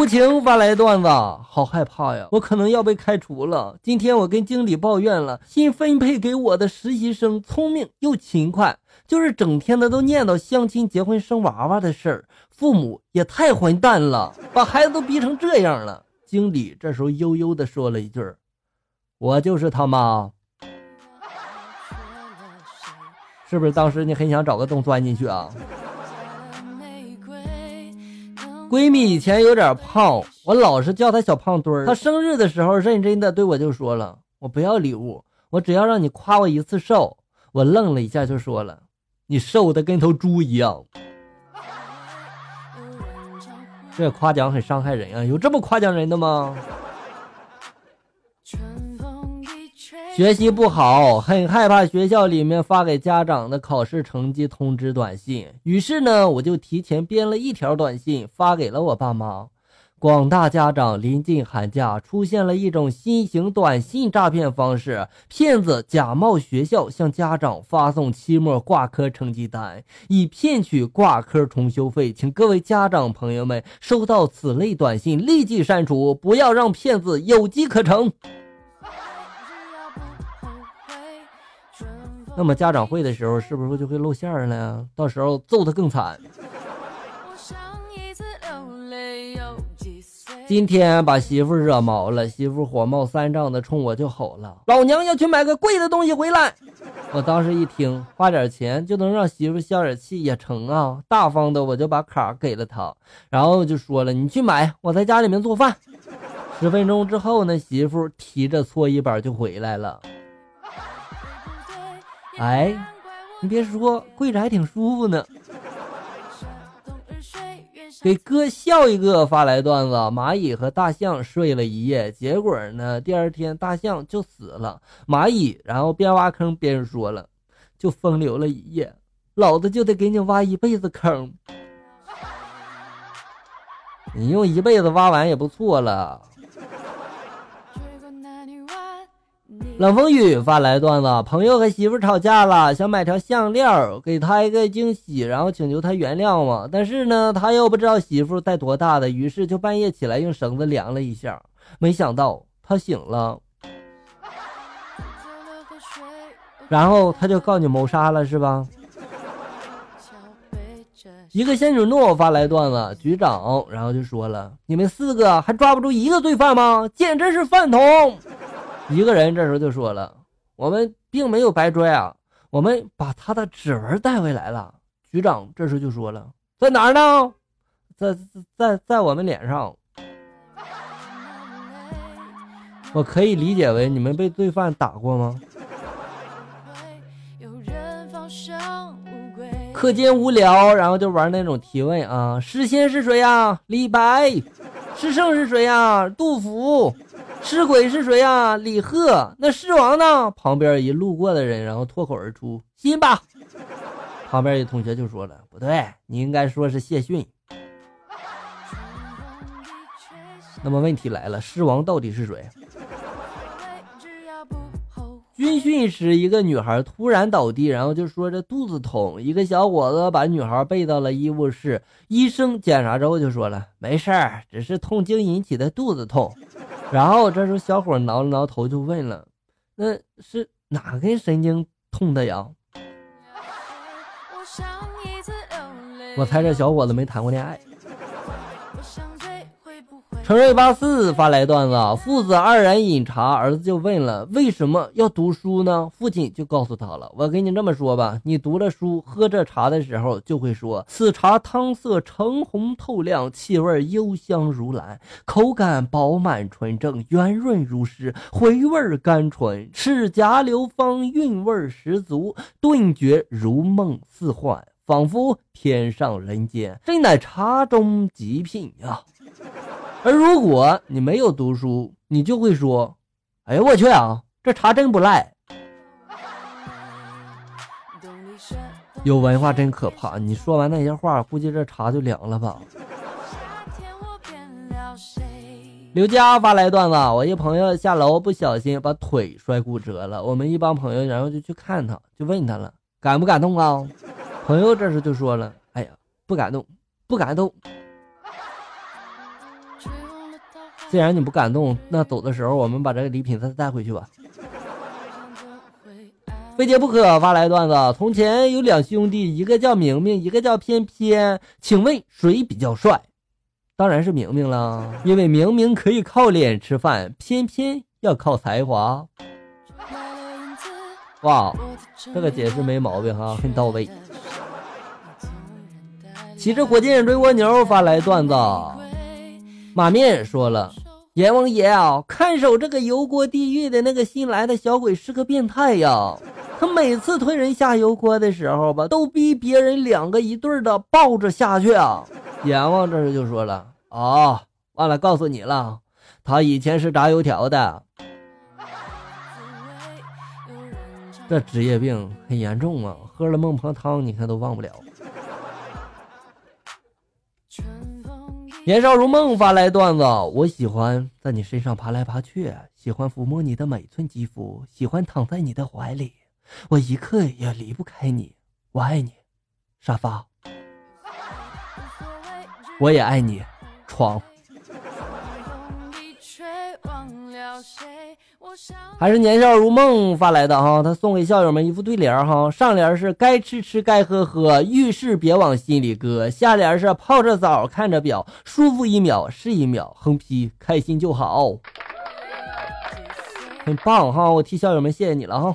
无情发来段子，好害怕呀！我可能要被开除了。今天我跟经理抱怨了，新分配给我的实习生聪明又勤快，就是整天的都念叨相亲、结婚、生娃娃的事儿。父母也太混蛋了，把孩子都逼成这样了。经理这时候悠悠的说了一句：“我就是他妈。”是不是当时你很想找个洞钻进去啊？闺蜜以前有点胖，我老是叫她小胖墩儿。她生日的时候，认真的对我就说了：“我不要礼物，我只要让你夸我一次瘦。”我愣了一下，就说了：“你瘦的跟头猪一样。”这夸奖很伤害人啊！有这么夸奖人的吗？学习不好，很害怕学校里面发给家长的考试成绩通知短信。于是呢，我就提前编了一条短信发给了我爸妈。广大家长，临近寒假，出现了一种新型短信诈骗方式，骗子假冒学校向家长发送期末挂科成绩单，以骗取挂科重修费。请各位家长朋友们收到此类短信立即删除，不要让骗子有机可乘。那么家长会的时候是不是就会露馅儿呢？到时候揍他更惨。今天把媳妇惹毛了，媳妇火冒三丈的冲我就吼了：“老娘要去买个贵的东西回来！”我当时一听，花点钱就能让媳妇消点气也成啊，大方的我就把卡给了她，然后就说了：“你去买，我在家里面做饭。”十分钟之后呢，媳妇提着搓衣板就回来了。哎，你别说，跪着还挺舒服呢。给哥笑一个，发来段子：蚂蚁和大象睡了一夜，结果呢，第二天大象就死了。蚂蚁然后边挖坑边说了：“就风流了一夜，老子就得给你挖一辈子坑。你用一辈子挖完也不错了。”冷风雨发来段子：朋友和媳妇吵架了，想买条项链给他一个惊喜，然后请求他原谅嘛。但是呢，他又不知道媳妇戴多大的，于是就半夜起来用绳子量了一下，没想到他醒了，然后他就告你谋杀了，是吧？一个仙女诺发来段子：局长，然后就说了：你们四个还抓不住一个罪犯吗？简直是饭桶！一个人这时候就说了：“我们并没有白追啊，我们把他的指纹带回来了。”局长这时候就说了：“在哪儿呢？在在在我们脸上。”我可以理解为你们被罪犯打过吗？课间无聊，然后就玩那种提问啊：“诗仙是谁呀？李白。诗圣是谁呀？杜甫。”尸鬼是谁呀？李贺。那尸王呢？旁边一路过的人，然后脱口而出：“辛巴。”旁边一同学就说了：“不对，你应该说是谢逊。”那么问题来了，尸王到底是谁？训时，一个女孩突然倒地，然后就说着肚子痛。一个小伙子把女孩背到了医务室，医生检查之后就说了：“没事儿，只是痛经引起的肚子痛。”然后这时候，小伙挠了挠头，就问了：“那是哪根神经痛的呀？”我猜这小伙子没谈过恋爱。陈瑞八四发来段子：父子二人饮茶，儿子就问了：“为什么要读书呢？”父亲就告诉他了：“我跟你这么说吧，你读了书，喝这茶的时候就会说：此茶汤色橙红透亮，气味幽香如兰，口感饱满纯正，圆润如诗，回味甘醇，齿颊流芳，韵味十足，顿觉如梦似幻，仿佛天上人间。这乃茶中极品呀！”而如果你没有读书，你就会说：“哎呀，我去啊，这茶真不赖。”有文化真可怕。你说完那些话，估计这茶就凉了吧。刘佳发来段子：我一朋友下楼不小心把腿摔骨折了，我们一帮朋友然后就去看他，就问他了：“感不感动啊？”朋友这时就说了：“哎呀，不感动，不感动。”既然你不感动，那走的时候我们把这个礼品再带回去吧。非接不可发来段子：从前有两兄弟，一个叫明明，一个叫偏偏，请问谁比较帅？当然是明明了，因为明明可以靠脸吃饭，偏偏要靠才华。哇，这个解释没毛病哈，很到位。骑着火箭追蜗牛发来段子：马面说了，阎王爷啊，看守这个油锅地狱的那个新来的小鬼是个变态呀。他每次推人下油锅的时候吧，都逼别人两个一对的抱着下去啊。阎王这时就说了：“啊，忘了告诉你了，他以前是炸油条的，这职业病很严重啊，喝了孟婆汤，你看都忘不了。”年少如梦发来段子：我喜欢在你身上爬来爬去，喜欢抚摸你的每寸肌肤，喜欢躺在你的怀里。我一刻也离不开你，我爱你，沙发。我也爱你，床。还是年少如梦发来的哈，他送给校友们一副对联哈，上联是该吃吃该喝喝，遇事别往心里搁，下联是泡着澡看着表，舒服一秒是一秒，横批开心就好。很棒哈，我替校友们谢谢你了哈。